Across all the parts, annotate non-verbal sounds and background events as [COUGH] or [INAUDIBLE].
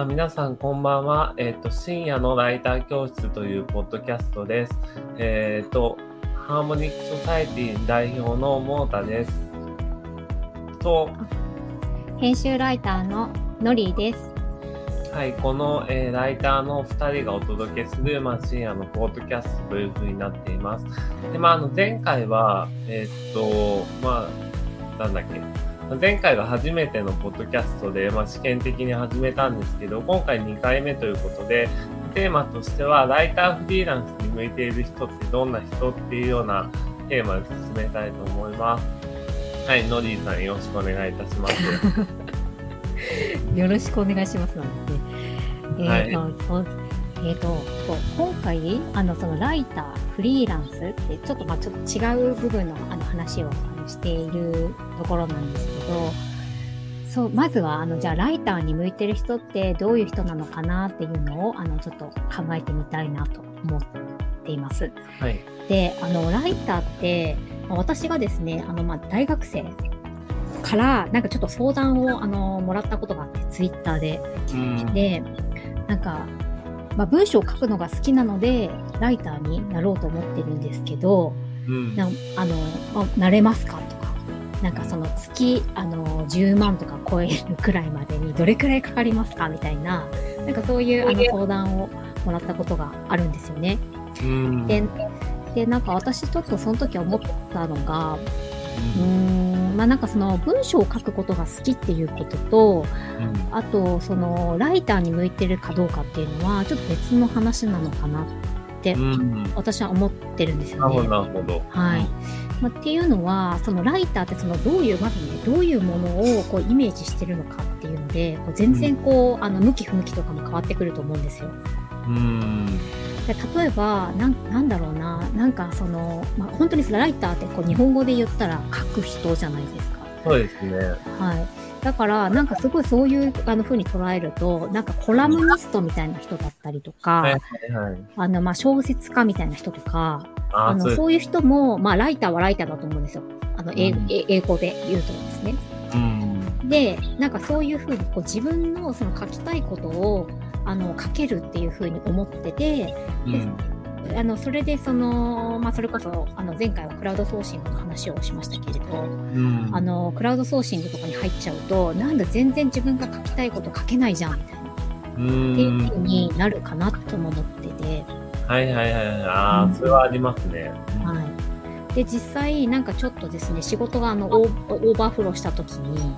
あ皆さんこんばんは。えっ、と、深夜のライター教室というポッドキャストです。えっ、と、ハーモニックソサエティ代表のモータです。と、編集ライターのノリーです。はい、この、えーライターの2人がお届けする、まあ、深夜のポッドキャストという風になっています。で、まあ、あの、前回は、えーっと、まあ、なんだっけ。前回が初めてのポッドキャストで、まあ、試験的に始めたんですけど、今回2回目ということで、テーマとしては、ライターフリーランスに向いている人ってどんな人っていうようなテーマで進めたいと思います。はい、ノディさんよろしくお願いいたします。[LAUGHS] よろしくお願いしますなんですね。えっ、と、えっ、と、今回、あの、そのライター、フリーランスって、ちょっとまあちょっと違う部分のあの話をしているところなんですけど、そう、まずは、あの、じゃあ、ライターに向いてる人ってどういう人なのかなっていうのを、あの、ちょっと考えてみたいなと思っています。はい。であのライターってまあ私がですねあの、まあ、大学生からなんかちょっと相談をあのもらったことがあってツイッターでうん。でなんか、まあ、文章を書くのが好きなのでライターになろうと思ってるんですけどうん。なあの、まあ、なれますか？とか。なんかその月あの10万とか超えるくらいまでにどれくらいかかりますか？みたいな。なんかそういうあの相談をもらったことがあるんですよね。うん。ででなんか私ちょっとその時思ったのがうーんまあなんかその文章を書くことが好きっていうこととうん。あとそのライターに向いてるかどうかっていうのはちょっと別の話なのかなってうん。私は思ってるんですよなるほど、ね。なるほど。はいまあ、っていうのはそのライターってそのどういうまずねどういうものをこうイメージしてるのかっていうのでこう全然こう、あの向き不向きとかも変わってくると思うんですよ。うん。で例えばなんなんだろうななんかその、まあ、本当にライターってこう日本語で言ったら書く人じゃないですか。そうですね。はい、だからなんかすごいそういうあの風に捉えるとなんかコラムニストみたいな人だったりとか、はいはいはい。あのまあ小説家みたいな人とかあのそういう人も、まあ、ライターはライターだと思うんですよ。あの英うん英英語で言うとですね。うん。でなんかそういうふうにこう自分のその書きたいことをあの書けるっていうふうに思っててうん。あのそれでその、まあ、それこそあの前回はクラウドソーシングの話をしましたけれど、うん。あのクラウドソーシングとかに入っちゃうとなんだ全然自分が書きたいこと書けないじゃんみたいな、うっていうふうになるかなとも思ってて、はいはいはいはい。ああ、うんそれはありますね。はい、で実際なんかちょっとですね仕事があのオーバーフローした時に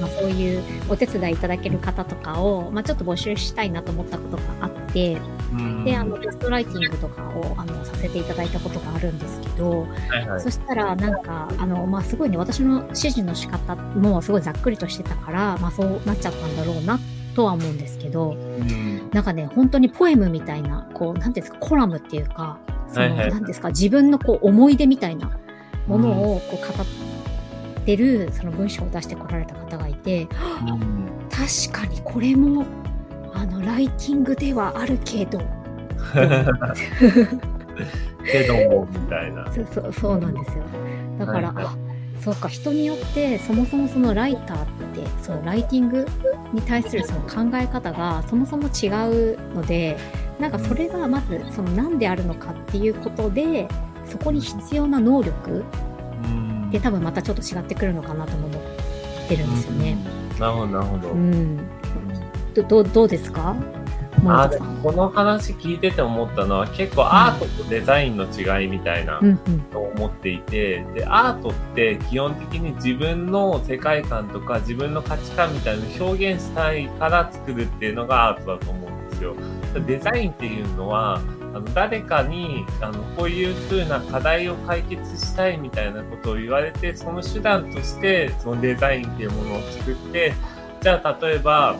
まあ、そういうお手伝いいただける方とかを、まあ、ちょっと募集したいなと思ったことがあってうん。であのテストライティングとかをあのさせていただいたことがあるんですけど、はいはい。そしたらなんかあの、まあ、すごいね私の指示の仕方もすごいざっくりとしてたから、まあ、そうなっちゃったんだろうなとは思うんですけどうん。なんかね本当にポエムみたいなこうなんていうんですかコラムっていうかその、はいはいですか自分のこう思い出みたいなものをこう語ってるその文章を出してこられた方がいてうん。確かにこれもあのライティングではあるけどけども、みたいな。そうそうそうなんですよだから、はいはいあそうか人によってそもそもそのライターってそのライティングに対するその考え方がそもそも違うのでなんかそれがまずその何であるのかっていうことでそこに必要な能力うん。で多分またちょっと違ってくるのかなとも思ってるんですよね。なるほど、なるほど。うん、どどうどうですか？森あ田さん。この話聞いてて思ったのは結構アートとデザインの違いみたいなと思っていて、で、アートって基本的に自分の世界観とか自分の価値観みたいなのを表現したいから作るっていうのがアートだと思うんですよ。デザインっていうのは、あの誰かにあのこういう風な課題を解決したいみたいなことを言われて、その手段としてそのデザインっていうものを作って、じゃあ例えば、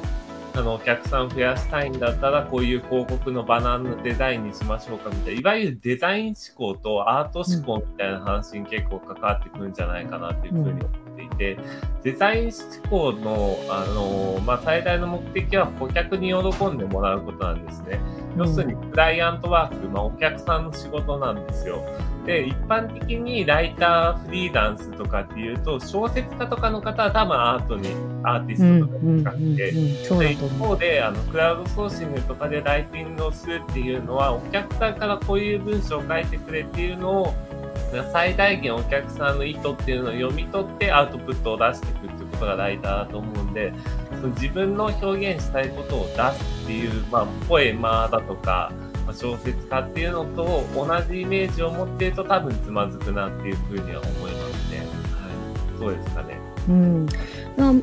あの、お客さん増やしたいんだったら、こういう広告のバナーのデザインにしましょうかみたいな、いわゆるデザイン思考とアート思考みたいな話に結構関わってくるんじゃないかなっていうふうに思っていて、デザイン思考の、あの、まあ、最大の目的は顧客に喜んでもらうことなんですね。要するに、クライアントワーク、まあ、お客さんの仕事なんですよ。でで、一般的にライター、フリーランスとかっていうと、小説家とかの方は多分アートに、アーティストとかに使って、一方で、あの、クラウドソーシングとかでライティングをするっていうのは、お客さんからこういう文章を書いてくれっていうのを、最大限お客さんの意図っていうのを読み取ってアウトプットを出していくっていうことがライターだと思うんで、その自分の表現したいことを出すっていう、まあ、ポエマーだとか、まあ小説家っていうのと同じイメージを持っていると多分つまずくなっていうふうには思いますね。はい、そうですかね。うん、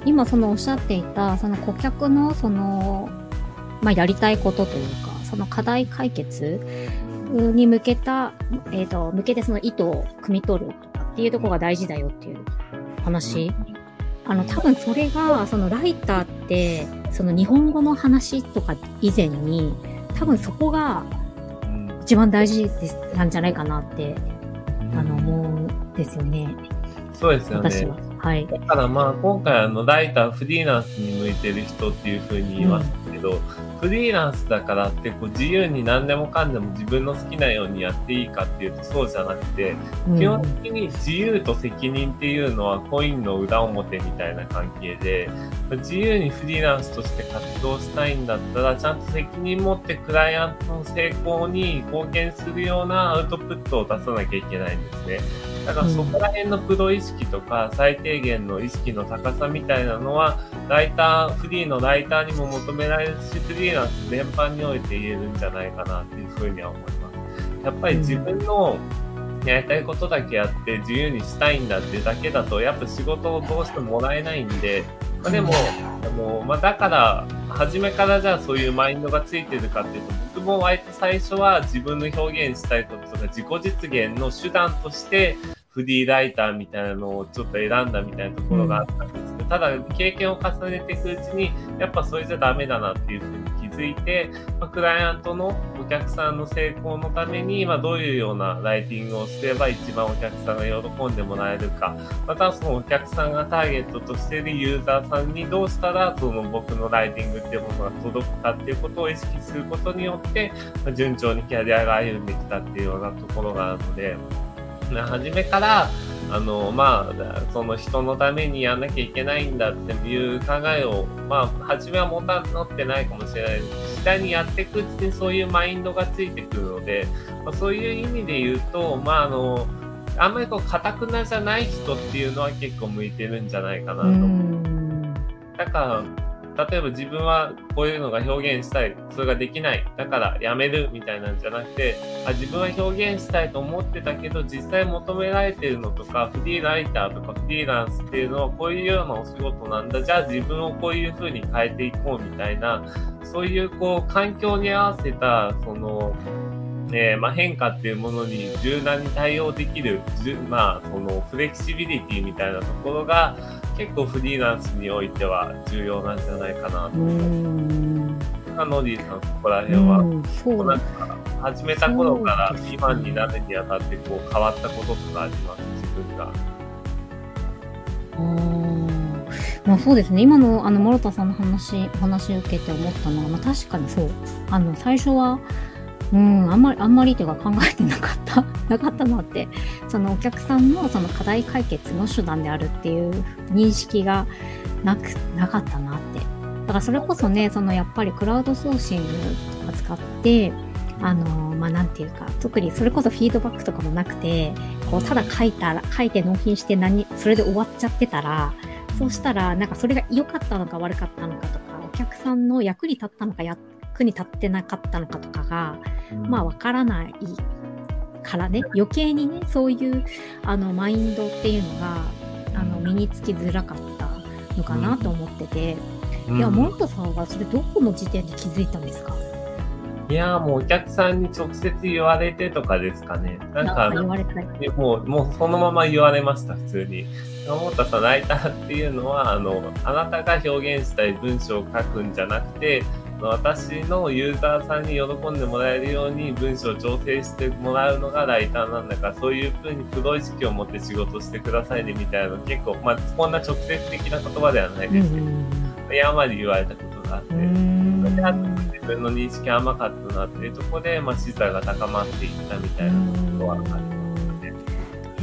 今そのおっしゃっていたその顧客のその、まあ、やりたいことというかその課題解決に向けた、えっ、ー、と向けてその意図を汲み取るとかっていうところが大事だよっていう話。あの多分それがそのライターってその日本語の話とか以前に多分そこが一番大事ですなんじゃないかなって、あの思うんですよね。そうですよね。はい。だからまあ今回あのライター、フリーランスに向いてる人っていうふうに言いますけど、うん、フリーランスだからってこう自由に何でもかんでも自分の好きなようにやっていいかっていうとそうじゃなくて、基本的に自由と責任っていうのはコインの裏表みたいな関係で、自由にフリーランスとして活動したいんだったら、ちゃんと責任持ってクライアントの成功に貢献するようなアウトプットを出さなきゃいけないんですね。だからそこら辺のプロ意識とか最低限の意識の高さみたいなのは、ライター、フリーのライターにも求められるし、フリーランス全般において言えるんじゃないかなっていうふうには思います。やっぱり自分のやりたいことだけやって自由にしたいんだってだけだと、やっぱ仕事をどうしてももらえないんで、まあ、でも、あのまあ、だから、初めからじゃあそういうマインドがついてるかっていうと、僕も割と最初は自分の表現したいこととか自己実現の手段としてフリーライターみたいなのをちょっと選んだみたいなところがあったんですけど、ただ経験を重ねていくうちに、やっぱそれじゃダメだなっていうふうに気づいて、まあ、クライアントのお客さんの成功のために、まあ、どういうようなライティングをすれば一番お客さんが喜んでもらえるか、またそのお客さんがターゲットとしているユーザーさんにどうしたらその僕のライティングっていうものが届くかっていうことを意識することによって、まあ、順調にキャリアが歩んできたっていうようなところがあるので、初めから、あの、まあ、その人のためにやんなきゃいけないんだっていう考えを、まあ、初めは持た乗ってないかもしれないです。次第にやっていくうちにそういうマインドがついてくるので、まあ、そういう意味で言うと、まあ、あの、あんまりこう、かたくなじゃない人っていうのは結構向いてるんじゃないかなと思う。だから、例えば自分はこういうのが表現したい、それができない、だからやめるみたいなんじゃなくて、あ自分は表現したいと思ってたけど、実際求められてるのとか、フリーライターとかフリーランスっていうのはこういうようなお仕事なんだ、じゃあ自分をこういう風に変えていこうみたいな、そういうこう環境に合わせた、その、えー、まあ、変化っていうものに柔軟に対応できる、まあ、そのフレキシビリティみたいなところが結構フリーランスにおいては重要なんじゃないかなと思います。ノディさん、そこら辺は、そうなんか始めた頃から今になるにあたってこう変わったこととかあります、自分が？まあそうですね。今のあの諸田さんの話、話を受けて思ったのは、まあ確かにそう。あの最初はうん、あんまり、あんまりというか考えてなかった、[LAUGHS] なかったなって、そのお客さんのその課題解決の手段であるっていう認識がなく、なかったなって。だからそれこそね、そのやっぱりクラウドソーシングとか使って、あの、まあ、なんていうか、特にそれこそフィードバックとかもなくて、こう、ただ書いたら、書いて納品して何、それで終わっちゃってたら、そうしたら、なんかそれが良かったのか悪かったのかとか、お客さんの役に立ったのか役に立ってなかったのかとかが、まあわからないからね。余計にねそういうあのマインドっていうのがあの身につきづらかったのかなと思ってて、うん、いやモントさんはそれどこの時点で気づいたんですか？いやもうお客さんに直接言われてとかですかね。なんか、言われたもう、もうそのまま言われました、普通に。思ったさ、ライターっていうのは、あの、あなたが表現したい文章を書くんじゃなくて、私のユーザーさんに喜んでもらえるように文章を調整してもらうのがライターなんだから、そういうふうにプロ意識を持って仕事してくださいねみたいなの結構、まあ、こんな直接的な言葉ではないですけど、山で言われたことがあって、それであと自分の認識甘かったなっていうところで、まあ、視座が高まっていったみたいなことはありますので、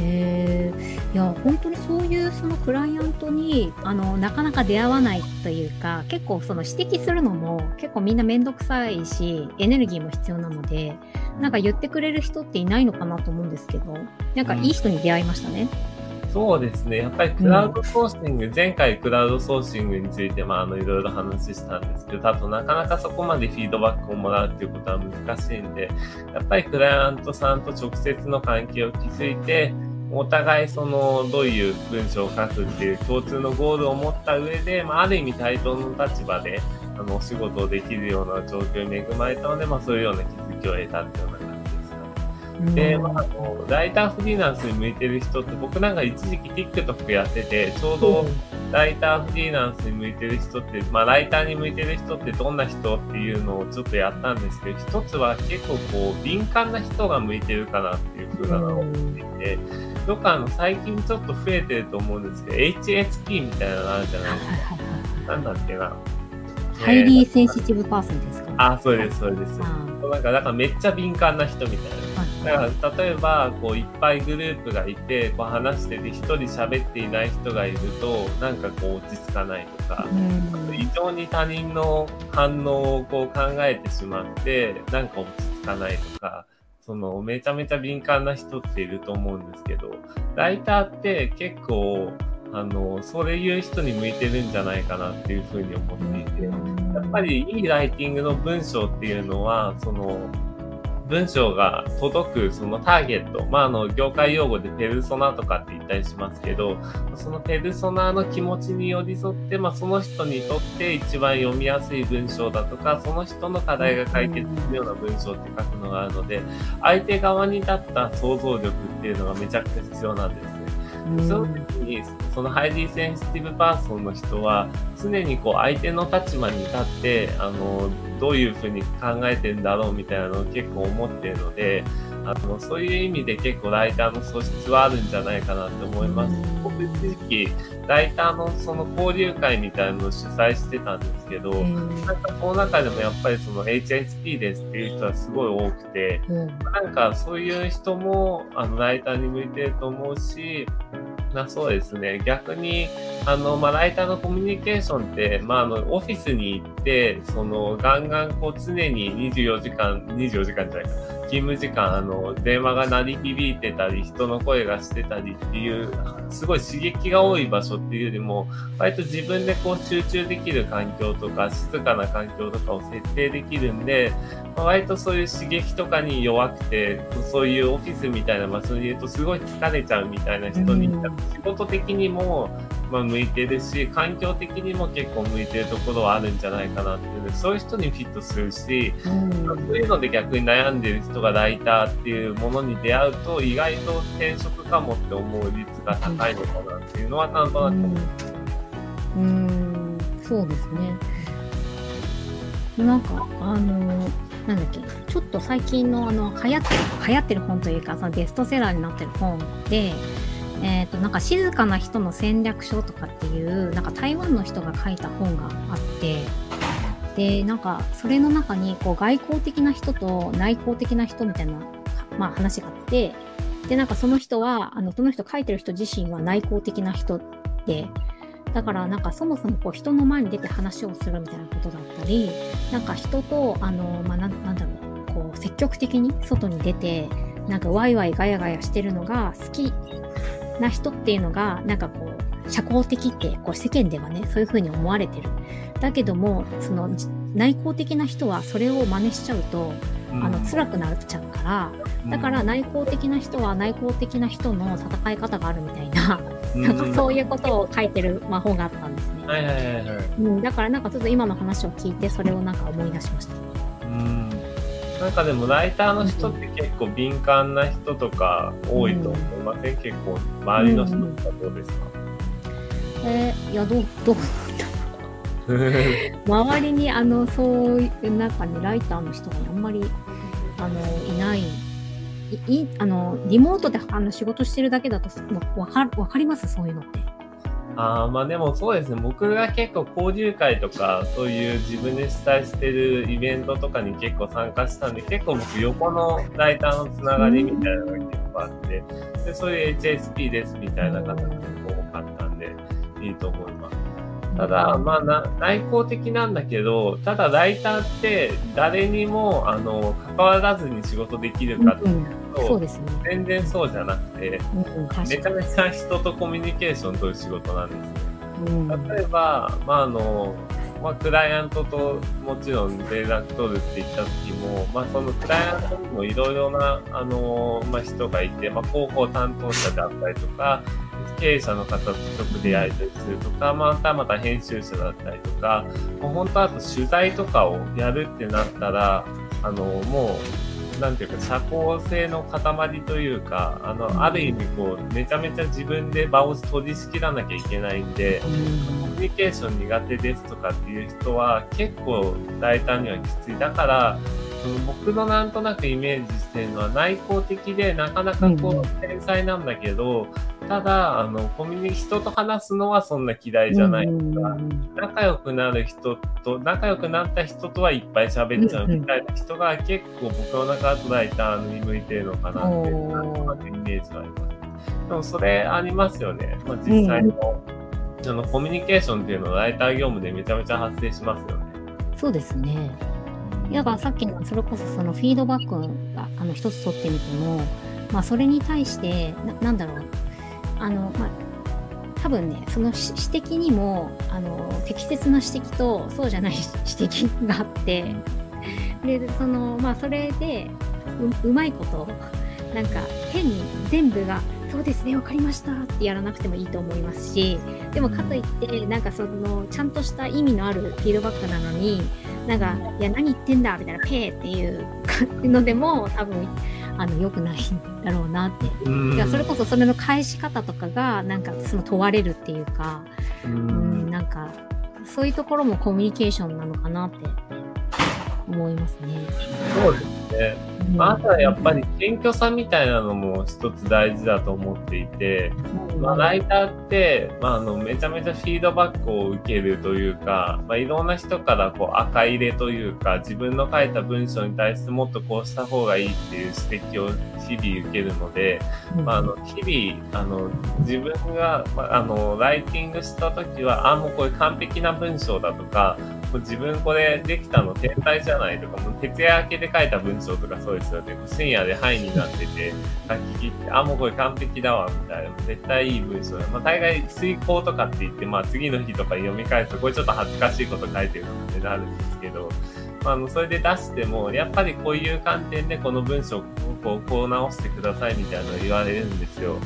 へえいや本当にそういうそのクライアントにあのなかなか出会わないというか結構その指摘するのも結構みんな面倒くさいしエネルギーも必要なのでなんか言ってくれる人っていないのかなと思うんですけどなんかいい人に出会いましたね。そうですね。やっぱりクラウドソーシング、うん、前回クラウドソーシングについて、まあ、あの、いろいろ話したんですけど、あとなかなかそこまでフィードバックをもらうっていうことは難しいんで、やっぱりクライアントさんと直接の関係を築いて、お互いその、どういう文章を書くっていう共通のゴールを持った上で、まあ、ある意味対等の立場で、あの、お仕事をできるような状況に恵まれたので、まあ、そういうような気づきを得たっていうようなで、まあ、あの、ライターフリーランスに向いてる人って、僕なんか一時期 TikTok やってて、ちょうどライターフリーランスに向いてる人って、まあ、ライターに向いてる人ってどんな人っていうのをちょっとやったんですけど、一つは結構こう、敏感な人が向いてるかなっていうふうなのを思っていて、どっかあの、最近ちょっと増えてると思うんですけど、HSP みたいなのあるじゃないですか。なんだっけな。 highly sensitive person ですか？あ、そうです、そうです。なんか、だからめっちゃ敏感な人みたいな。だから例えばこういっぱいグループがいてこう話してて一人喋っていない人がいるとなんかこう落ち着かないとか、うん、異常に他人の反応をこう考えてしまってなんか落ち着かないとか。そのめちゃめちゃ敏感な人っていると思うんですけどライターって結構あの、そういう人に向いてるんじゃないかなっていうふうに思っていて、やっぱりいいライティングの文章っていうのは、その、文章が届くそのターゲット、まあ、あの、業界用語でペルソナとかって言ったりしますけど、そのペルソナの気持ちに寄り添って、まあ、その人にとって一番読みやすい文章だとか、その人の課題が解決するような文章って書くのがあるので、相手側に立った想像力っていうのがめちゃくちゃ必要なんですね。その時に、その highly sensitive person の人は、常にこう相手の立場に立って、あの、どういうふうに考えてんだろうみたいなのを結構思ってるので、あの、そういう意味で結構ライターの素質はあるんじゃないかなって思います。僕一時期、ライターのその交流会みたいなのを主催してたんですけど、なんかこの中でもやっぱりその HSP ですっていう人はすごい多くて、なんかそういう人もあのライターに向いてると思うし、なそうですね。逆に、あの、まあ、ライターのコミュニケーションって、まあ、あの、オフィスに行って、その、ガンガンこう常に24時間、24時間じゃないか、勤務時間、あの、電話が鳴り響いてたり、人の声がしてたりっていう、すごい刺激が多い場所っていうよりも、割と自分でこう集中できる環境とか、静かな環境とかを設定できるんで、まあ、割とそういう刺激とかに弱くて、そういうオフィスみたいな場所にいるとすごい疲れちゃうみたいな人に、仕事的にも、まあ、向いてるし、環境的にも結構向いてるところはあるんじゃないかなっていうので、そういう人にフィットするし、うん、そういうので逆に悩んでる人がライターっていうものに出会うと、意外と転職かもって思う率が高いのかなっていうのはなんとなく思います。うん、そうですね。なんか、あのなんだっけ、ちょっと最近のあの流行ってる、流行ってる本というか、そのベストセラーになってる本で、え、ー、と、なんか静かな人の戦略書とかっていう、なんか台湾の人が書いた本があって、で、なんかそれの中にこう外交的な人と内向的な人みたいな、まあ話があって、で、なんかその人は、あの、その人書いてる人自身は内向的な人で、だからなんかそもそもこう人の前に出て話をするみたいなことだったり、なんか人と、あの、まあ、ななんだろう、こう積極的に外に出て、なんかワイワイガヤガヤしてるのが好きな人っていうのが、なんかこう、社交的ってこう世間ではね、そういうふうに思われてる。だけども、その内向的な人はそれを真似しちゃうと、あの辛くなっちゃうから、だから内向的な人は内向的な人の戦い方があるみたいな、[LAUGHS] なんかそういうことを書いてる魔法があったんですね。はいはいはいはい。うん、だからなんかちょっと今の話を聞いてそれをなんか思い出しました。うん。なんかでもライターの人って結構敏感な人とか多いと思いません、うん、結構周りの人とかどうですか、うん、えー、いやどうどう [LAUGHS] 周りにあのそういう中にライターの人があんまりあのいない。いあのリモートであの仕事してるだけだとわかわかります？そういうのって。あまあでもそうですね、僕が結構交流会とか、そういう自分で主催してるイベントとかに結構参加したんで、結構僕横のライターのつながりみたいなのが結構あって、でそういう HSP ですみたいな方が結構多かったんで、いいと思います。ただ、まあ内向的なんだけど、ただライターって誰にも、あの、関わらずに仕事できるかっていうと、うんそうですね、全然そうじゃなくて、うん、めちゃめちゃ人とコミュニケーション取る仕事なんですね。うん、例えば、まああの、まあ、クライアントともちろん連絡取るって言った時も、まあ、そのクライアントにもいろいろな、あのまあ、人がいて、まあ、広報担当者であったりとか、経営者の方と直でやり取りするとか、またまた編集者だったりとか、もう本当あと取材とかをやるってなったら、あの、もう、なんていうか、社交性の塊というか、あの、ある意味こう、めちゃめちゃ自分で場を取り仕切らなきゃいけないんで、コミュニケーション苦手ですとかっていう人は結構大胆にはきつい。だから、その僕のなんとなくイメージしてるのは内向的でなかなかこう天才なんだけど、ただ、あの、コミュニ人と話すのはそんな嫌いじゃないとか、仲良くなる人と、仲良くなった人とはいっぱい喋っちゃうみたいな人が結構僕の中だとライターに向いてるのかなって、なんとなくイメージがあります。でもそれありますよね。まあ、実際の、あの、コミュニケーションっていうのはライター業務でめちゃめちゃ発生しますよね。そうですね。だからさっきのそれこそそのフィードバックがあの一つ取ってみても、まあ、それに対してななんだろうあの、まあ、多分ねその指摘にもあの適切な指摘とそうじゃない指摘があってでそのまあそれでうまいことなんか変に全部がそうですね分かりましたってやらなくてもいいと思いますしでもかといってなんかそのちゃんとした意味のあるフィードバックなのになんかいや何言ってんだみたいなペーっていうのでも多分あの良くないんだろうなって。いやそれこそそれの返し方とかがなんかその問われるっていうか、うんなんかそういうところもコミュニケーションなのかなって思いますね。そうですね。まあ、あとはやっぱり謙虚さみたいなのも一つ大事だと思っていて、まあ、ライターって、まあ、あの、めちゃめちゃフィードバックを受けるというか、まあ、いろんな人からこう赤入れというか、自分の書いた文章に対してもっとこうした方がいいっていう指摘を日々受けるので、まあ、あの、日々、あの、自分が、まあ、あの、ライティングした時は、あ、もうこれ完璧な文章だとか、自分これできたの天才じゃないとか、もう徹夜明けで書いた文章とかそうですよね。深夜で範囲になってて、[LAUGHS] 書き切って、あ、もうこれ完璧だわ、みたいな。絶対いい文章だ。まあ、大概遂行とかって言って、まあ、次の日とか読み返すと、これちょっと恥ずかしいこと書いてるのってなるんですけど、まあ、あの、それで出しても、やっぱりこういう観点でこの文章をこう、こう直してくださいみたいなの言われるんですよ。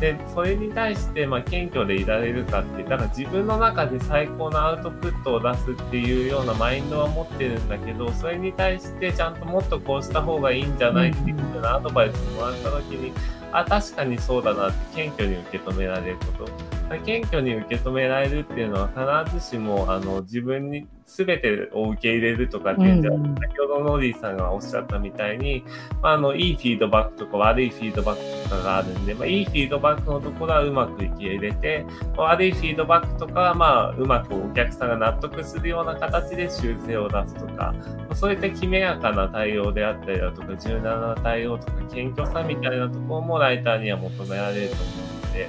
で、それに対して、まあ、謙虚でいられるかって、だから自分の中で最高のアウトプットを出すっていうようなマインドは持ってるんだけど、それに対してちゃんともっとこうした方がいいんじゃないっていうようなアドバイスもらった時に、あ、確かにそうだなって謙虚に受け止められること。謙虚に受け止められるっていうのは必ずしも、あの、自分に全てを受け入れるとかっていうんじゃ、うん、先ほどノーディーさんがおっしゃったみたいに、まあ、あの、いいフィードバックとか悪いフィードバックとかがあるんで、まあ、いいフィードバックのところはうまく受け入れて、悪いフィードバックとかは、まあ、うまくお客さんが納得するような形で修正を出すとか、そういったきめやかな対応であったりだとか、柔軟な対応とか、謙虚さみたいなところもライターには求められると思うので、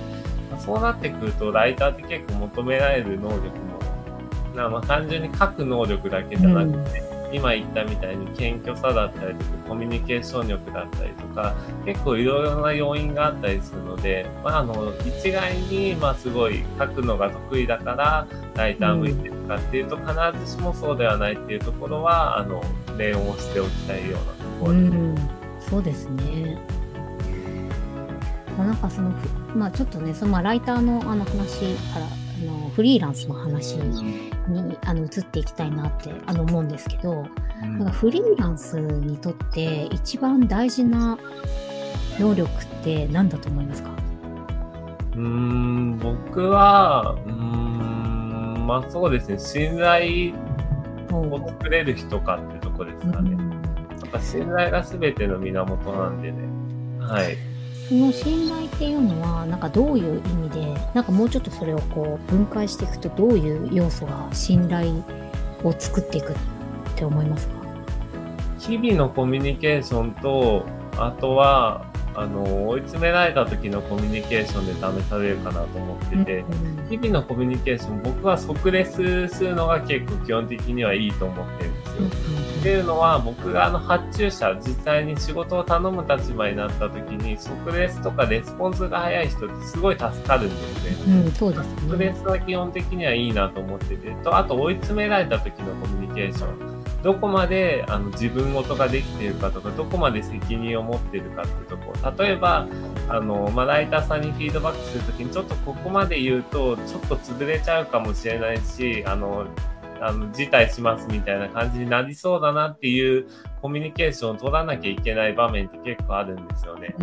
そうなってくると、ライターって結構求められる能力も、まあ、単純に書く能力だけじゃなくて、うん、今言ったみたいに謙虚さだったりとか、コミュニケーション力だったりとか、結構いろいろな要因があったりするので、まあ、あの、一概に、まあ、すごい書くのが得意だから、ライター向いてるかっていうと、必ずしもそうではないっていうところは、あの、例をしておきたいようなところです。うん、そうですね。まあ、なんかその、まあ、ちょっとねそのまあライターのあの話からあのフリーランスの話にあの移っていきたいなってあの思うんですけど、うん、なんかフリーランスにとって一番大事な能力って何だと思いますか？うん僕はうんまあそうですね信頼を作れる人かってとこですかね。なんか信頼が全ての源なんでね。はい。その信頼っていうのはなんかどういう意味でなんかもうちょっとそれをこう分解していくとどういう要素が信頼を作っていくって思いますか？日々のコミュニケーションと、あとは、あの、追い詰められた時のコミュニケーションで試されるかなと思ってて、日々のコミュニケーション、僕は即レスするのが結構基本的にはいいと思ってるんですよ。っていうのは、僕があの発注者、実際に仕事を頼む立場になった時に、即レスとかレスポンスが早い人ってすごい助かるんですね。うん、そうですね。即レスは基本的にはいいなと思ってて、と、あと追い詰められた時のコミュニケーション。どこまであの自分事ができているかとか、どこまで責任を持っているかっていうところ。例えば、あの、まあ、ライターさんにフィードバックするときに、ちょっとここまで言うと、ちょっと潰れちゃうかもしれないし、あの、あの、辞退しますみたいな感じになりそうだなっていうコミュニケーションを取らなきゃいけない場面って結構あるんですよね。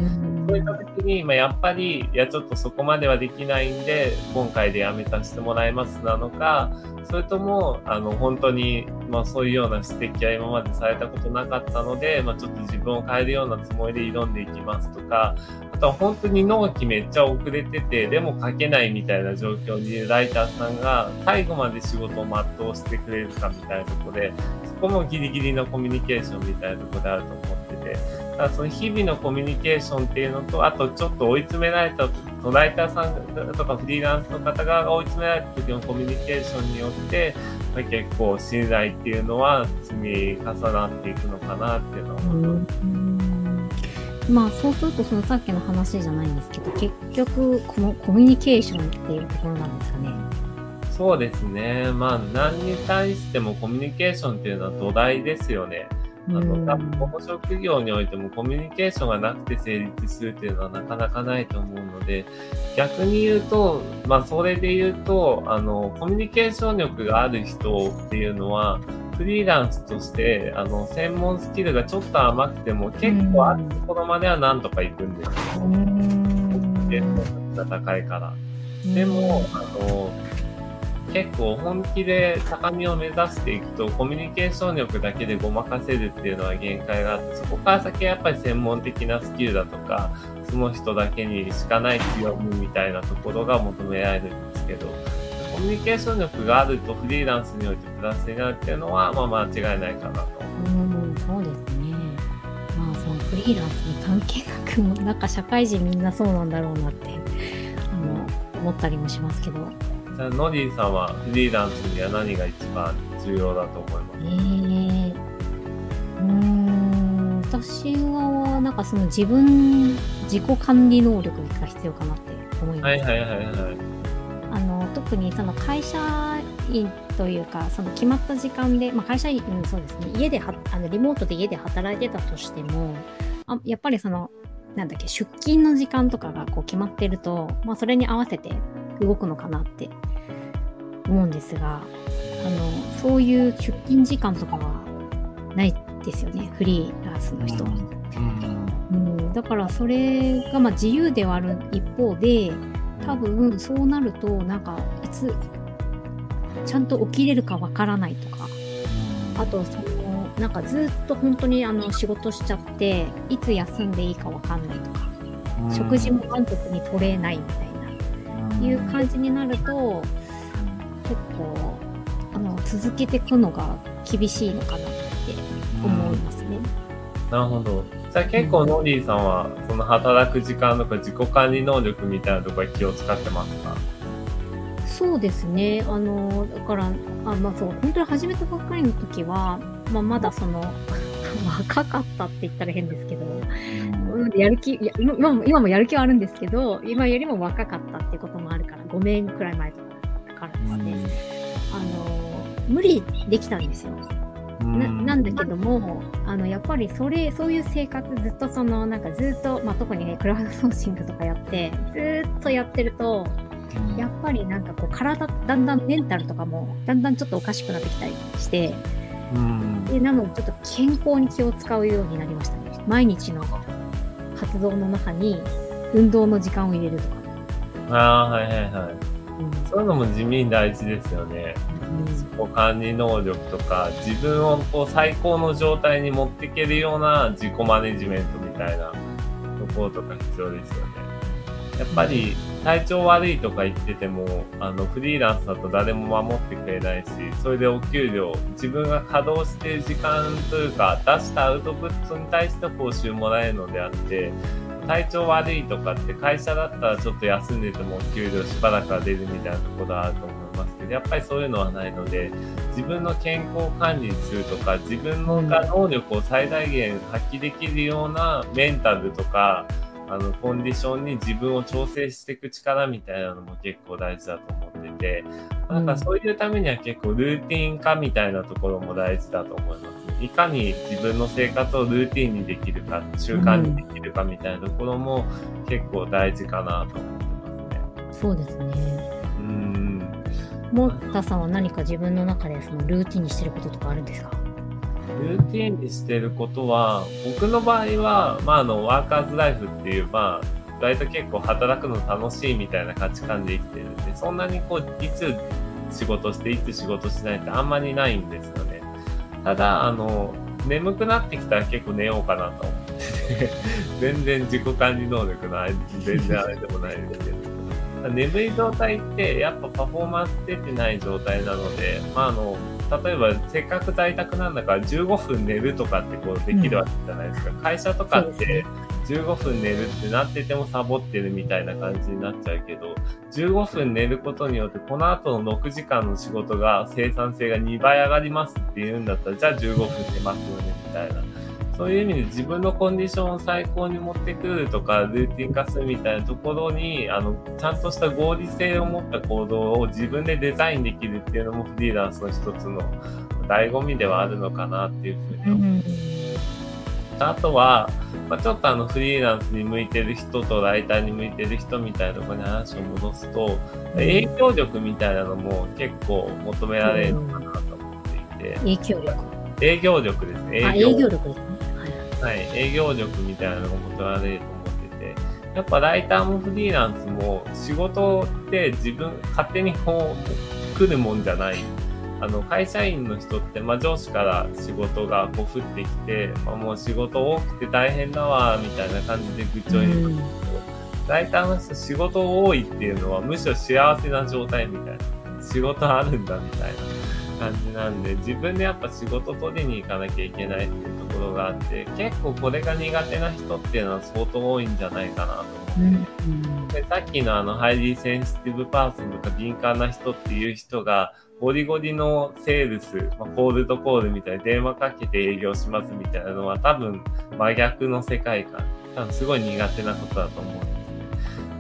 そういった時に、まあ、やっぱり、いや、ちょっとそこまではできないんで、今回でやめさせてもらいますなのか、それとも、あの、本当に、まあ、そういうような指摘は今までされたことなかったので、まあ、ちょっと自分を変えるようなつもりで挑んでいきますとか、あとは本当に納期めっちゃ遅れてて、でも書けないみたいな状況にライターさんが最後まで仕事を全うしてくれるかみたいなところで、そこもギリギリのコミュニケーションみたいなところであると思ってて、だからその日々のコミュニケーションっていうのと、あとちょっと追い詰められた、ライターさんとかフリーランスの方側が追い詰められた時のコミュニケーションによって、まあ、結構信頼っていうのは積み重なっていくのかなっていうのは思います。まあそうするとそのさっきの話じゃないんですけど結局このコミュニケーションっていうところなんですかね。そうですね。まあ何に対してもコミュニケーションっていうのは土台ですよね。あの、多分この職業においてもコミュニケーションがなくて成立するっていうのはなかなかないと思うので、逆に言うと、まあそれで言うと、あの、コミュニケーション力がある人っていうのは、フリーランスとして、あの、専門スキルがちょっと甘くても、結構あるところまではなんとか行くんですよ。コミュニケーションが高いから。でも、あの、結構本気で高みを目指していくとコミュニケーション力だけでごまかせるっていうのは限界があってそこから先はやっぱり専門的なスキルだとかその人だけにしかない強みみたいなところが求められるんですけどコミュニケーション力があるとフリーランスにおいてプラスになるっていうのはまあ間違いないかなと。うんそうですね。まあそのフリーランスに関係なくなんか社会人みんなそうなんだろうなってあの思ったりもしますけど。じゃあ、ノディさんはフリーランスには何が一番重要だと思いますえー、うーん、私は、なんかその自分、自己管理能力が必要かなって思います。はいはいはいはい。あの、特にその会社員というか、その決まった時間で、まあ会社員、うん、そうですね、家では、あの、リモートで家で働いてたとしても、あやっぱりその、なんだっけ、出勤の時間とかがこう決まってると、まあそれに合わせて動くのかなって思うんですが、あの、そういう出勤時間とかはないですよね、フリーランスの人は。うん、うん、だからそれがまあ自由ではある一方で、多分そうなると、なんか、いつ、ちゃんと起きれるかわからないとか、あと、その、なんかずっと本当にあの仕事しちゃって、いつ休んでいいかわかんないとか、食事も満足に取れないみたいな。いう感じになると結構あの続けていくのが厳しいのかなって思いますね。なるほど。じゃあ結構ノーディーさんはその働く時間とか自己管理能力みたいなところ気を使ってますか？そうですね。あの、だから、あまあそう、本当に始めたばっかりの時は、まあまだその、若かったって言ったら変ですけど、やる気、いや今も今もやる気はあるんですけど、今よりも若かったってこともあるから、5年くらい前とかからですね、あの、無理できたんですよ。ななんだけどもあのやっぱりそれそういう生活ずっとそのなんかずっと、まあ、特にねクラウドソーシングとかやってずっとやってるとやっぱりなんかこう体だんだんメンタルとかもだんだんちょっとおかしくなってきたりしてでなのでちょっと健康に気を使うようになりましたね毎日の活動の中に運動の時間を入れるとか。ああ、はいはいはい。うん、そういうのも地味に大事ですよね。うん、管理能力とか、自分をこう最高の状態に持っていけるような自己マネジメントみたいなところとか必要ですよね。やっぱり体調悪いとか言ってても、あの、フリーランスだと誰も守ってくれないし、それでお給料、自分が稼働してる時間というか、出したアウトプットに対して報酬もらえるのであって、体調悪いとかって会社だったらちょっと休んでてもお給料しばらくは出るみたいなところはあると思いますけど、やっぱりそういうのはないので、自分の健康管理するとか、自分の能力を最大限発揮できるようなメンタルとか、あの、コンディションに自分を調整していく力みたいなのも結構大事だと思ってて、なんかそういうためには結構ルーティン化みたいなところも大事だと思います。いかに自分の生活をルーティンにできるか、習慣にできるかみたいなところも結構大事かなと思ってますね。そうですね。うん。モッタさんは何か自分の中でそのルーティンにしてることとかあるんですか？ルーティンにしてることは、僕の場合は、まあ、あの、ワーカーズライフっていう、まあ、割と結構働くの楽しいみたいな価値観で生きてるんで、そんなにこう、いつ仕事して、いつ仕事しないってあんまりないんですよね。ただ、あの、眠くなってきたら結構寝ようかなと思ってて、全然自己管理能力のあれ全然あれでもないですけど。眠い状態ってやっぱパフォーマンス出てない状態なので、まあ、あの、例えばせっかく在宅なんだから15分寝るとかってこうできるわけじゃないですか。うん、会社とかって15分寝るってなっててもサボってるみたいな感じになっちゃうけど、15分寝ることによってこの後の6時間の仕事が生産性が2倍上がりますって言うんだったら、じゃあ15分寝ますよねみたいな。そういう意味で自分のコンディションを最高に持ってくるとか、ルーティン化するみたいなところに、あの、ちゃんとした合理性を持った行動を自分でデザインできるっていうのもフリーランスの一つの醍醐味ではあるのかなっていうふうに思います。あとは、まあ、ちょっとあのフリーランスに向いてる人とライターに向いてる人みたいなところに話を戻すと、影響力みたいなのも結構求められるのかなと思っていて。影響力営業力ですね。営業営業力ですね。はい、営業力みたいなのが求められると思ってて、やっぱライターもフリーランスも仕事って自分、勝手にこう、来るもんじゃない。あの、会社員の人って、まあ、上司から仕事がこう降ってきて、まあ、もう仕事多くて大変だわ、みたいな感じで愚痴を言うんですけど、ライターの人仕事多いっていうのはむしろ幸せな状態みたいな。仕事あるんだみたいな感じなんで、自分でやっぱ仕事取りに行かなきゃいけないっていうころがあって、結構これが苦手な人っていうのは相当多いんじゃないかなと思って。うんでさっきのあの、ハイリーセンシティブパーソンとか敏感な人っていう人が、ゴリゴリのセールス、まあ、コールドコールみたいな電話かけて営業しますみたいなのは多分真逆の世界観。多分すごい苦手なことだと思うんですね。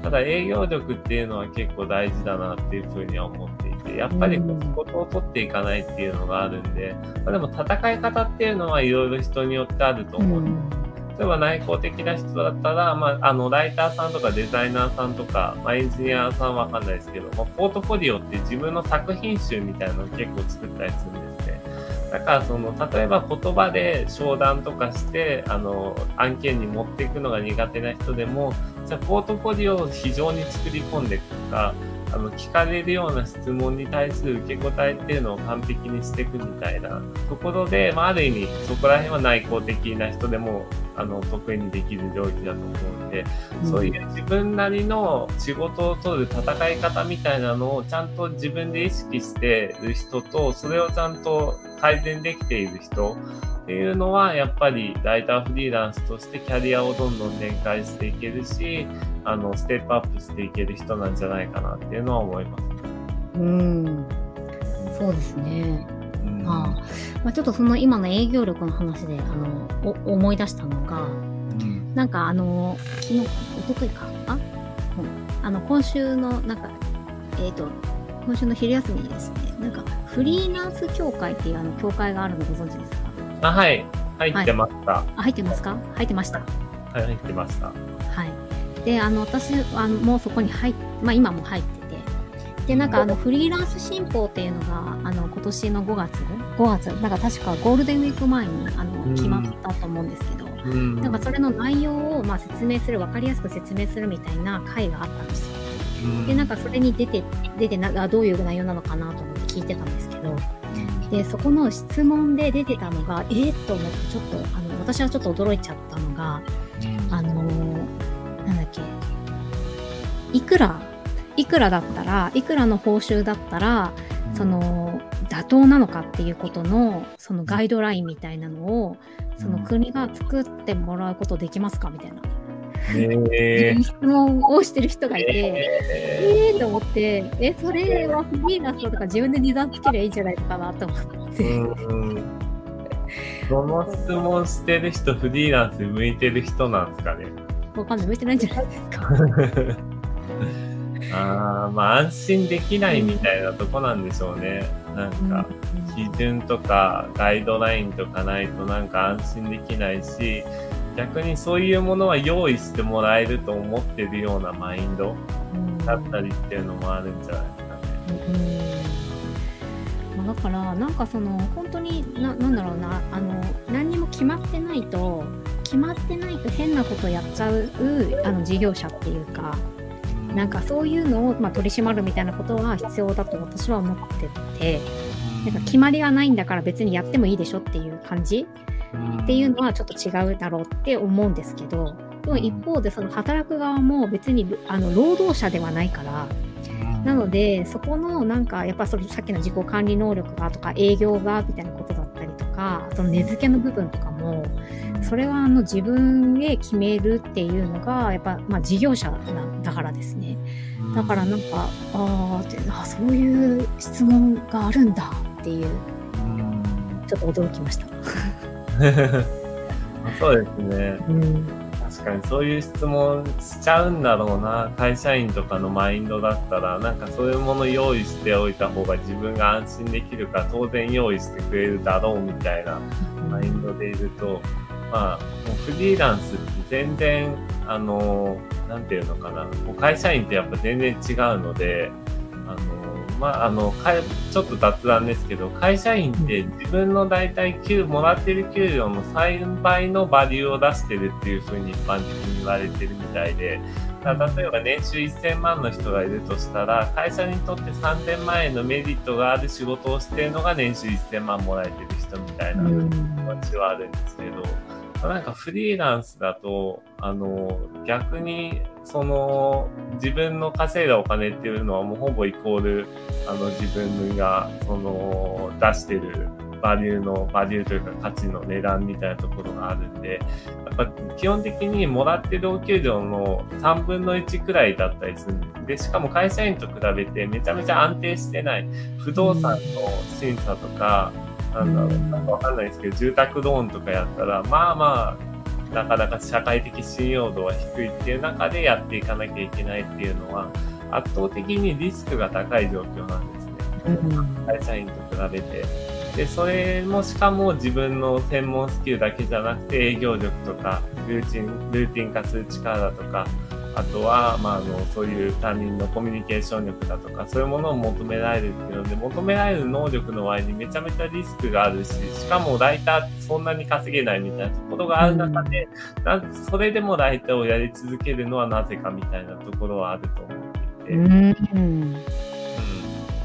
ただ営業力っていうのは結構大事だなっていうふうには思ってやっぱり仕事を取っていかないっていうのがあるんで、まあ、でも戦い方っていうのはいろいろ人によってあると思うんです。例えば内向的な人だったら、まあ、あの、ライターさんとかデザイナーさんとか、まあ、エンジニアさんわかんないですけど、まあ、ポートフォリオって自分の作品集みたいなのを結構作ったりするんですね。だからその、例えば言葉で商談とかして、あの、案件に持っていくのが苦手な人でも、じゃあポートフォリオを非常に作り込んでいくとか、あの、聞かれるような質問に対する受け答えっていうのを完璧にしていくみたいな。ところで、まあ、ある意味、そこら辺は内向的な人でも、あの、得意にできる領域だと思うので、うん、そういう自分なりの仕事を取る戦い方みたいなのをちゃんと自分で意識してる人と、それをちゃんと改善できている人っていうのは、やっぱりライターフリーランスとしてキャリアをどんどん展開していけるし、あの、ステップアップしていける人なんじゃないかなっていうのは思います。うん、そうですね。まあ、まあ、ちょっとその今の営業力の話であの思い出したのが、うん、なんかあの昨日一昨日か？あ、うん、あの今週のなんかえっ、ー、と今週の昼休みにですね。なんかフリーランス協会っていうあの協会があるのご存知ですか？あはい。入ってました、はい、あ入ってますか？入ってました。はい入ってました。はい。であの私あのもうそこに入っまあ今も入ってて。でなんかあのフリーランス新法っていうのがあの今年の5月？5月？なんか確かゴールデンウィーク前にあの決まったと思うんですけど、うん、なんかそれの内容をまあ説明する分かりやすく説明するみたいな会があったんですよ。うん、でなんかそれに出て出てなどういう内容なのかなと思って聞いてたんですけどでそこの質問で出てたのがえー、と思ってちょっとあの私はちょっと驚いちゃったのが、あのなんだっけ。いくらいくらだったらいくらの報酬だったらその妥当なのかっていうことのそのガイドラインみたいなのをその国が作ってもらうことできますかみたいな、え質問をしてる人がいて、ええーと思ってえそれはフリーランスだとか自分で値段つけりゃいいんじゃないのかなと思って、うんその質問してる人、フリーランスに向いてる人なんですかね。わかんない向いてないんじゃないですか。[LAUGHS] ああ、まあ安心できないみたいなとこなんでしょうね。なんか、基準とかガイドラインとかないとなんか安心できないし、逆にそういうものは用意してもらえると思ってるようなマインドうん。だったりっていうのもあるんじゃないですかね。うん。まあだからなんかその本当にななんだろうなあの何にも決まってないと決まってないと変なことやっちゃうあの事業者っていうかなんかそういうのを、まあ、取り締まるみたいなことは必要だと私は思っててなんか決まりがないんだから別にやってもいいでしょっていう感じっていうのはちょっと違うだろうって思うんですけどでも一方でその働く側も別にあの労働者ではないからなのでそこのなんかやっぱそれさっきの自己管理能力がとか営業がみたいなことだったりとかその根付けの部分とかもそれはあの自分で決めるっていうのがやっぱまあ事業者だからですね。だからなんかあーってあそういう質問があるんだっていうちょっと驚きました。[LAUGHS] そうですね。うん確かにそういう質問しちゃうんだろうな。会社員とかのマインドだったら、なんかそういうもの用意しておいた方が自分が安心できるから当然用意してくれるだろうみたいなマインドでいると、まあ、もうフリーランスって全然、あの、なんていうのかな。もう会社員ってやっぱ全然違うので、あの、まあ、あの、かちょっと雑談ですけど、会社員って自分の大体給、もらってる給料の3倍のバリューを出してるっていうふうに一般的に言われてるみたいで、例えば年収1000万の人がいるとしたら、会社にとって3000万円のメリットがある仕事をしてるのが年収1000万もらえてる人みたいなうん。気持ちはあるんですけど、なんかフリーランスだと、あの、逆に、その、自分の稼いだお金っていうのはもうほぼイコール、あの、自分が、その、出してるバリューの、バリューというか価値の値段みたいなところがあるんで、やっぱ基本的にもらってるお給料の3分の1くらいだったりするんで、しかも会社員と比べてめちゃめちゃ安定してない、不動産の審査とか、なんだろう、なんかわかんないですけど、住宅ローンとかやったら、まあまあ、なかなか社会的信用度は低いっていう中でやっていかなきゃいけないっていうのは、圧倒的にリスクが高い状況なんですね。うん会社員と比べて。で、それもしかも自分の専門スキルだけじゃなくて営業力とか、ルーチン、ルーティン化する力だとか、あとは、まあ、あの、そういう他人のコミュニケーション力だとか、そういうものを求められるっていうので、求められる能力の割にめちゃめちゃリスクがあるし、しかもライターってそんなに稼げないみたいなところがある中で、なそれでもライターをやり続けるのはなぜかみたいなところはあると思っていて、うん。うん。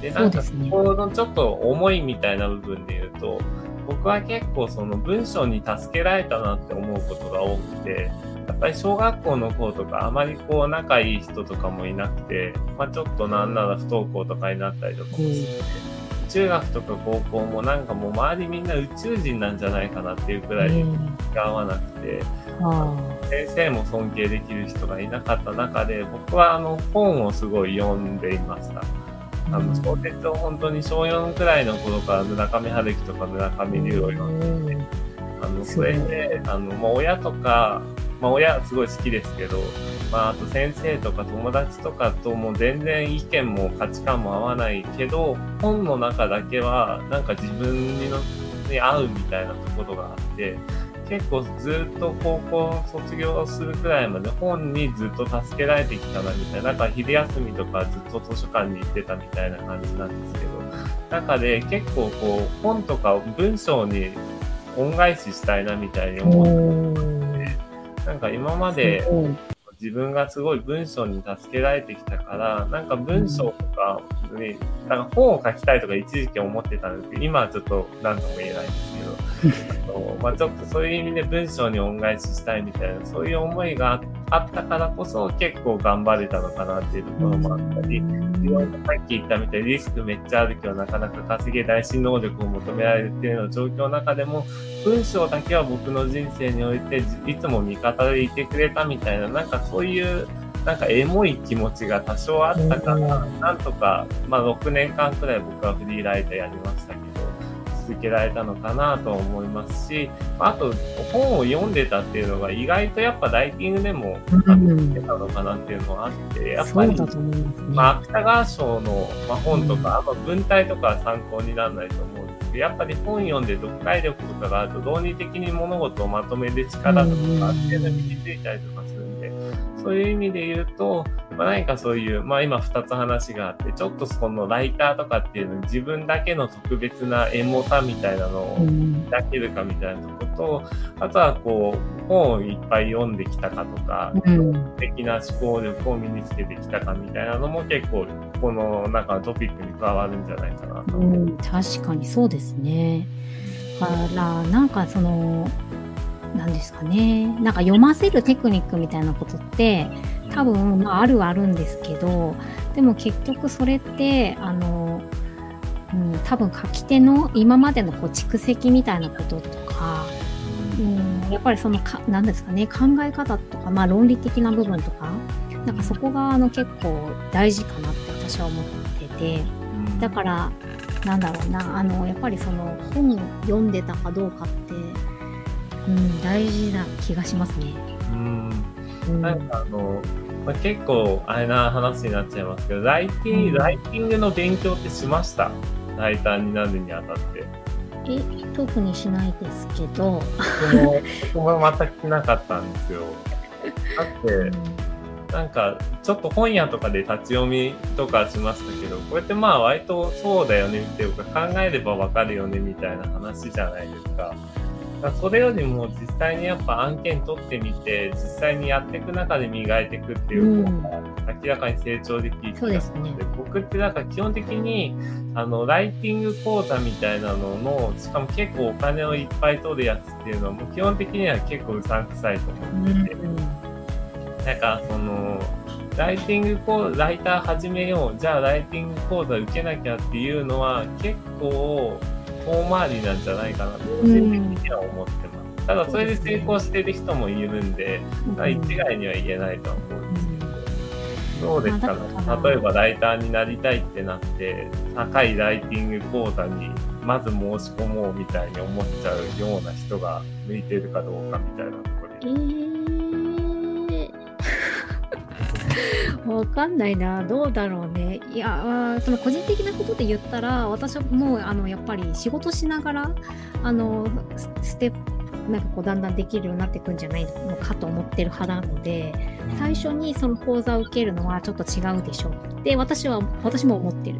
で、なんかそこのちょっと思いみたいな部分で言うと、僕は結構その文章に助けられたなって思うことが多くて、やっぱり小学校の頃とかあまりこう仲いい人とかもいなくて、まあちょっとなんなら不登校とかになったりとかもして、中学とか高校もなんかもう周りみんな宇宙人なんじゃないかなっていうくらい気が合わなくて、あ。先生も尊敬できる人がいなかった中で、僕はあの本をすごい読んでいました。あの小説を本当に小4くらいの頃から村上春樹とか村上龍を読んで、あのそれで、あのまあ、親とか、まあ、親すごい好きですけど、まあ、あと先生とか友達とかとも全然意見も価値観も合わないけど、本の中だけはなんか自分にのに合うみたいなところがあって、結構ずっと高校卒業するくらいまで本にずっと助けられてきたなみたいな。なんか昼休みとかずっと図書館に行ってたみたいな感じなんですけど、中で結構こう本とかを文章に恩返ししたいなみたいに思って、なんか今まで自分がすごい文章に助けられてきたから、なんか文章とかに、なんか本を書きたいとか一時期思ってたんですけど、今はちょっと何とも言えないんですけど、あのまあ、ちょっとそういう意味で文章に恩返ししたいみたいな、そういう思いがあったからこそ結構頑張れたのかなっていうところもあったり、いろいろさっき言ったみたいにリスクめっちゃあるけどなかなか稼げないし能力を求められるっていうような状況の中でも、文章だけは僕の人生においていつも味方でいてくれたみたいな、なんかそういうなんかエモい気持ちが多少あったから、なんとか、まあ6年間くらい僕はフリーライターやりましたけど、続けられたのかなと思いますし、あと本を読んでたっていうのが意外とやっぱライティングでもあってたのかなっていうのはあって、やっぱり、まあ、芥川賞の、ま本とか、あん。ま文体とかは参考にならないと思うんですけど、やっぱり本読んで読解力とかがあると論理的に物事をまとめる力とかある程度身についたりとかそういう意味で言うと、まあ、何かそういう、まあ今2つ話があって、ちょっとそのライターとかっていうのに自分だけの特別なエモさみたいなのを抱けるかみたいなとこと、あとはこう、本をいっぱい読んできたかとか、うん、素敵な思考力を身につけてきたかみたいなのも結構、この中のトピックに加わるんじゃないかなと思う。うん、確かにそうですね。だから、なんかその、なんですかね。なんか読ませるテクニックみたいなことって、多分、まあ、あるはあるんですけど、でも結局それって、あの、うん、多分書き手の今までのこう蓄積みたいなこととか、うん、やっぱりそのか、なんですかね、考え方とか、まあ論理的な部分とか、なんかそこがあの結構大事かなって私は思ってて、だから、なんだろうな、あの、やっぱりその本読んでたかどうかって、うん、大事な気がしますね。うん。うん、なんかあの、まあ、結構あれな話になっちゃいますけど、ライティうん、ライティングの勉強ってしました？ライターになるにあたって。え、特にしないですけど。僕も全くしなかったんですよ。だって、うんなんか、ちょっと本屋とかで立ち読みとかしましたけど、こうやってまあ割とそうだよねっていうか考えればわかるよねみたいな話じゃないですか。それよりも実際にやっぱ案件取ってみて、実際にやっていく中で磨いていくっていう方が明らかに成長できる気がするので、うん、僕ってなんか基本的に、あの、ライティング講座みたいなのの、しかも結構お金をいっぱい取るやつっていうのはもう基本的には結構うさんくさいと思ってて、うん、なんかその、ライティング講ライター始めよう、じゃあライティング講座受けなきゃっていうのは結構、遠回りなんじゃないかなと、個人的には思ってます。ただ、それで成功してる人もいるんで、一概には言えないと思うんですけど、どうですかね。例えば、ライターになりたいってなって、高いライティング講座にまず申し込もうみたいに思っちゃうような人が向いてるかどうかみたいなところで。えー [LAUGHS] わかんないな。どうだろうね。いや、その個人的なことで言ったら、私はもう、あの、やっぱり仕事しながら、あの、ステップ、なんかこうだんだんできるようになっていくんじゃないのかと思ってる派なので、最初にその講座を受けるのはちょっと違うでしょう。で私は私も思ってる。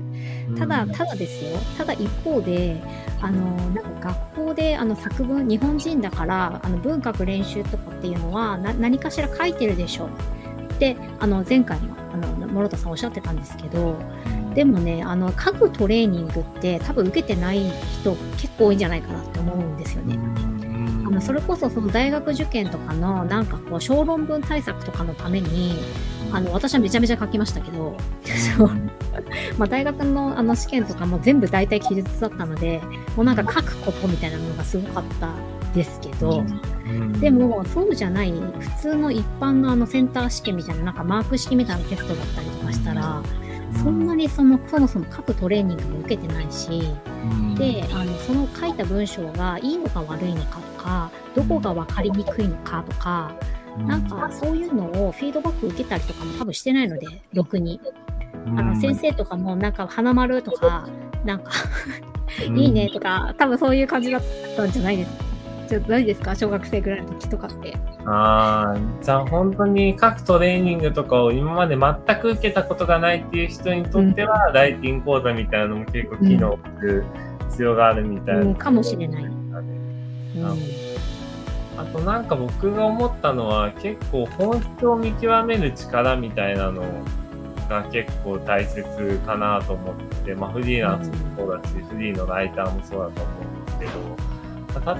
ただただですよ。ただ一方であのなんか学校であの作文日本人だからあの文学練習とかっていうのは何かしら書いてるでしょうってあの前回もあの諸田さんおっしゃってたんですけど、でもねあの書くトレーニングって多分受けてない人結構多いんじゃないかなって思うんですよね。あのそれこそその大学受験とかのなんかこう小論文対策とかのためにあの私はめちゃめちゃ書きましたけど、[LAUGHS] まあ大学のあの試験とかも全部大体記述だったのでもうなんか書くことみたいなのがすごかったですけど、でもそうじゃない普通の一般のあのセンター試験みたいななんかマーク式みたいなテストだったりとかしたら、そんなにそのそもそも書くトレーニングも受けてないし、であのその書いた文章がいいのか悪いのかとかどこが分かりにくいのかとか、なんかそういうのをフィードバック受けたりとかも多分してないのでろくに。あの先生とかもなんか花丸とかなんか [LAUGHS] いいねとか多分そういう感じだったんじゃないですか。じゃないですか？小学生ぐらいの時とかって。ああ、じゃあ本当に各トレーニングとかを今まで全く受けたことがないっていう人にとっては、うん、ライティング講座みたいなのも結構機能する必要があるみたいな、うん、かもしれない。うんあとなんか僕が思ったのは結構本質を見極める力みたいなのが結構大切かなと思って、まあフリーランスもそうだし、フリーのライターもそうだと思うんですけど、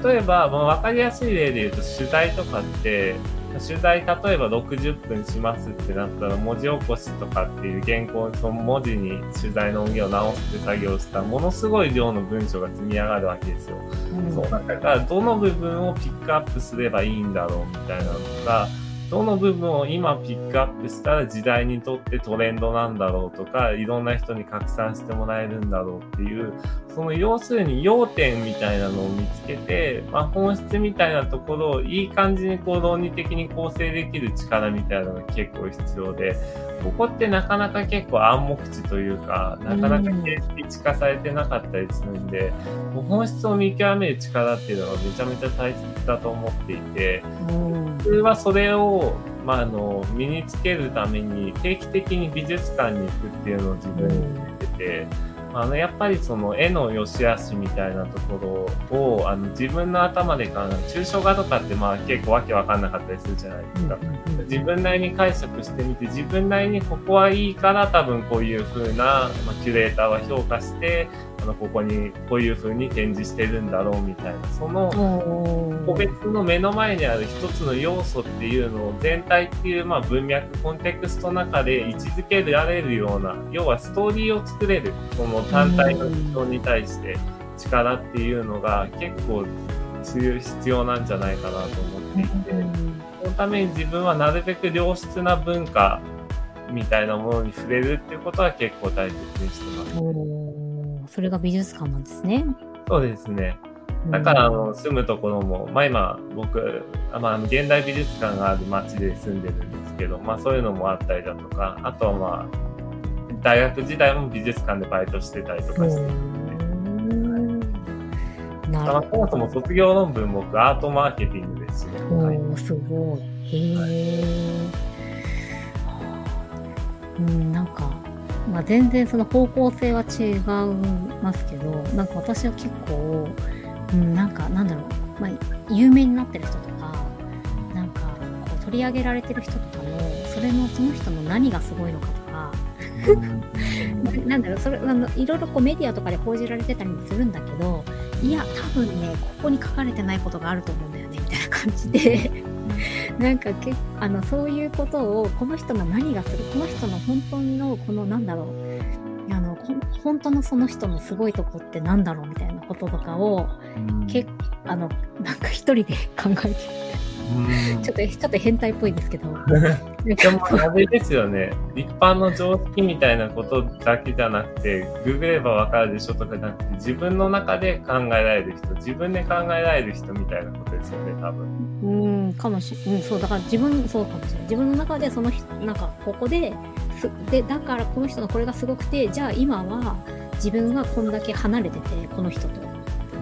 例えば、まあ、分かりやすい例で言うと取材とかって取材例えば60分しますってなったら文字起こしとかっていう原稿その文字に取材の音源を直して作業したらものすごい量の文章が積み上がるわけですよ。うん、そうだからどの部分をピックアップすればいいんだろうみたいなのがどの部分を今ピックアップしたら時代にとってトレンドなんだろうとか、いろんな人に拡散してもらえるんだろうっていう、その要するに要点みたいなのを見つけて、まあ、本質みたいなところをいい感じにこう論理的に構成できる力みたいなのが結構必要で、ここってなかなか結構暗黙知というか、なかなか形式化されてなかったりするんで、もう本質を見極める力っていうのがめちゃめちゃ大切だと思っていて、普通はそれを、まあ、あの身につけるために定期的に美術館に行くっていうのを自分に言ってて、あのやっぱりその絵の良し悪しみたいなところをあの自分の頭で考える抽象画とかってまあ結構わけわかんなかったりするじゃないですか。自分なりに解釈してみて自分なりにここはいいから多分こういう風な、まあ、キュレーターは評価してあのここにこういう風に展示してるんだろうみたいな。その個別の目の前にある一つの要素っていうのを全体っていうまあ文脈コンテクストの中で位置づけられるような要はストーリーを作れるその単体の人に対して力っていうのが結構必要なんじゃないかなと思っていて。そのために自分はなるべく良質な文化みたいなものに触れるっていうことは結構大切にしてます、それが美術館なんですね。そうですね。だから、あの、住むところも、まあ今、僕、まあ、現代美術館がある町で住んでるんですけど、まあそういうのもあったりだとか、あとはまあ、大学時代も美術館でバイトしてたりとかしてるんで、なるほど。そもそも卒業論文僕、アートマーケティングですしね。おー、すごい。へえ、はい、うん、なんか、まあ、全然その方向性は違いますけど、なんか私は結構、うん、なんかなんだろう、まあ、有名になってる人とか、なんかこう取り上げられてる人とかの、それのその人の何がすごいのかとか、なんだろう、それ、あの、いろいろこうメディアとかで報じられてたりもするんだけど、いや、多分ね、ここに書かれてないことがあると思うんだよね、みたいな感じで。なんかけあのそういうことをこの人の何がするこの人の本当のこのなんだろうあの本当のその人のすごいとこってなんだろうみたいなこととかを、けあのなんか一人で考えてるちょっと、ちょっと変態っぽいですけど。[LAUGHS] でも、あれですよね。一般の常識みたいなことだけじゃなくて、ググればわかるでしょとかじゃなくて、自分の中で考えられる人、自分で考えられる人みたいなことですよね、多分。うん、かもしれうん、そう、だから自分、そうかもしれない。自分の中でその人、なんか、ここで、すで、だからこの人のこれがすごくて、じゃあ今は自分がこんだけ離れてて、この人と。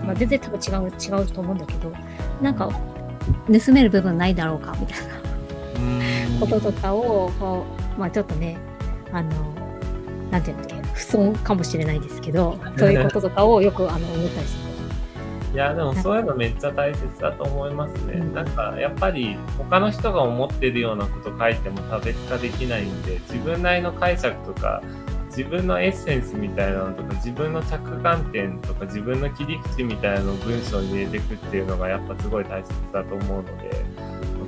まあ、全然多分違う、違うと思うんだけど、なんか、盗める部分ないだろうかみたいなこととかをこう、まあ、ちょっとねあのなんていうんだっけ不損かもしれないですけど [LAUGHS] そういうこととかをよくあの思ったりします。いやでもそういうのめっちゃ大切だと思いますね。うん、なんかやっぱり他の人が思ってるようなこと書いても差別化できないんで自分なりの解釈とか自分のエッセンスみたいなのとか自分の着眼点とか自分の切り口みたいなのを文章に入れていくっていうのがやっぱすごい大切だと思うので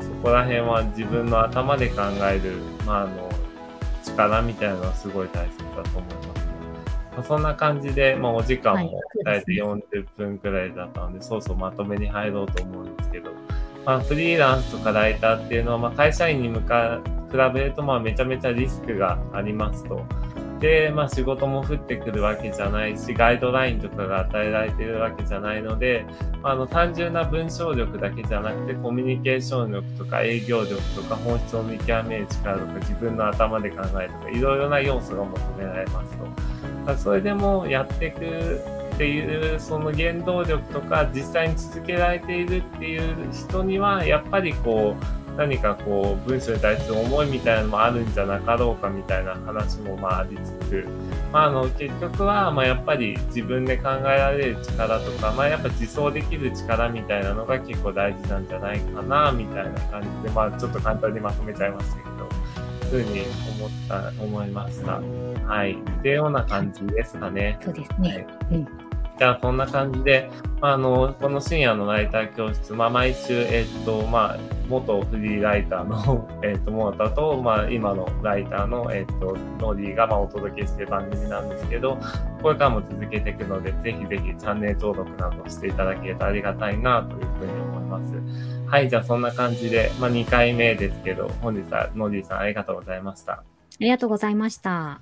そこら辺は自分の頭で考える、まあ、あの力みたいなのはすごい大切だと思いますね。まあ、そんな感じで、まあ、お時間も大体40分くらいだったので、そうそうまとめに入ろうと思うんですけど、まあ、フリーランスとかライターっていうのは、まあ、会社員に向か比べるとまあめちゃめちゃリスクがありますと。で、まあ仕事も降ってくるわけじゃないし、ガイドラインとかが与えられているわけじゃないので、あの単純な文章力だけじゃなくて、コミュニケーション力とか営業力とか本質を見極める力とか自分の頭で考えるとか、いろいろな要素が求められますと。それでもやっていくっていうその原動力とか実際に続けられているっていう人にはやっぱりこう何かこう文章に対する思いみたいなのもあるんじゃなかろうかみたいな話もまあありつつ、まあ、あの結局はまやっぱり自分で考えられる力とか、まあ、やっぱ自走できる力みたいなのが結構大事なんじゃないかなみたいな感じで、まあ、ちょっと簡単にまとめちゃいましたけど。ふうに思った、思いました。はい。っていうような感じですかね。そうですね。はい、うんじゃあ、そんな感じで、あの、この深夜のライター教室、まあ、毎週、えっと、まあ、元フリーライターの、[LAUGHS] えっと、モータと、まあ、今のライターの、えっと、ノディが、まあ、お届けしている番組なんですけど、これからも続けていくので、ぜひぜひチャンネル登録などしていただけるとありがたいな、というふうに思います。はい、じゃあそんな感じで、まあ、2回目ですけど、本日はノーディーさんありがとうございました。ありがとうございました。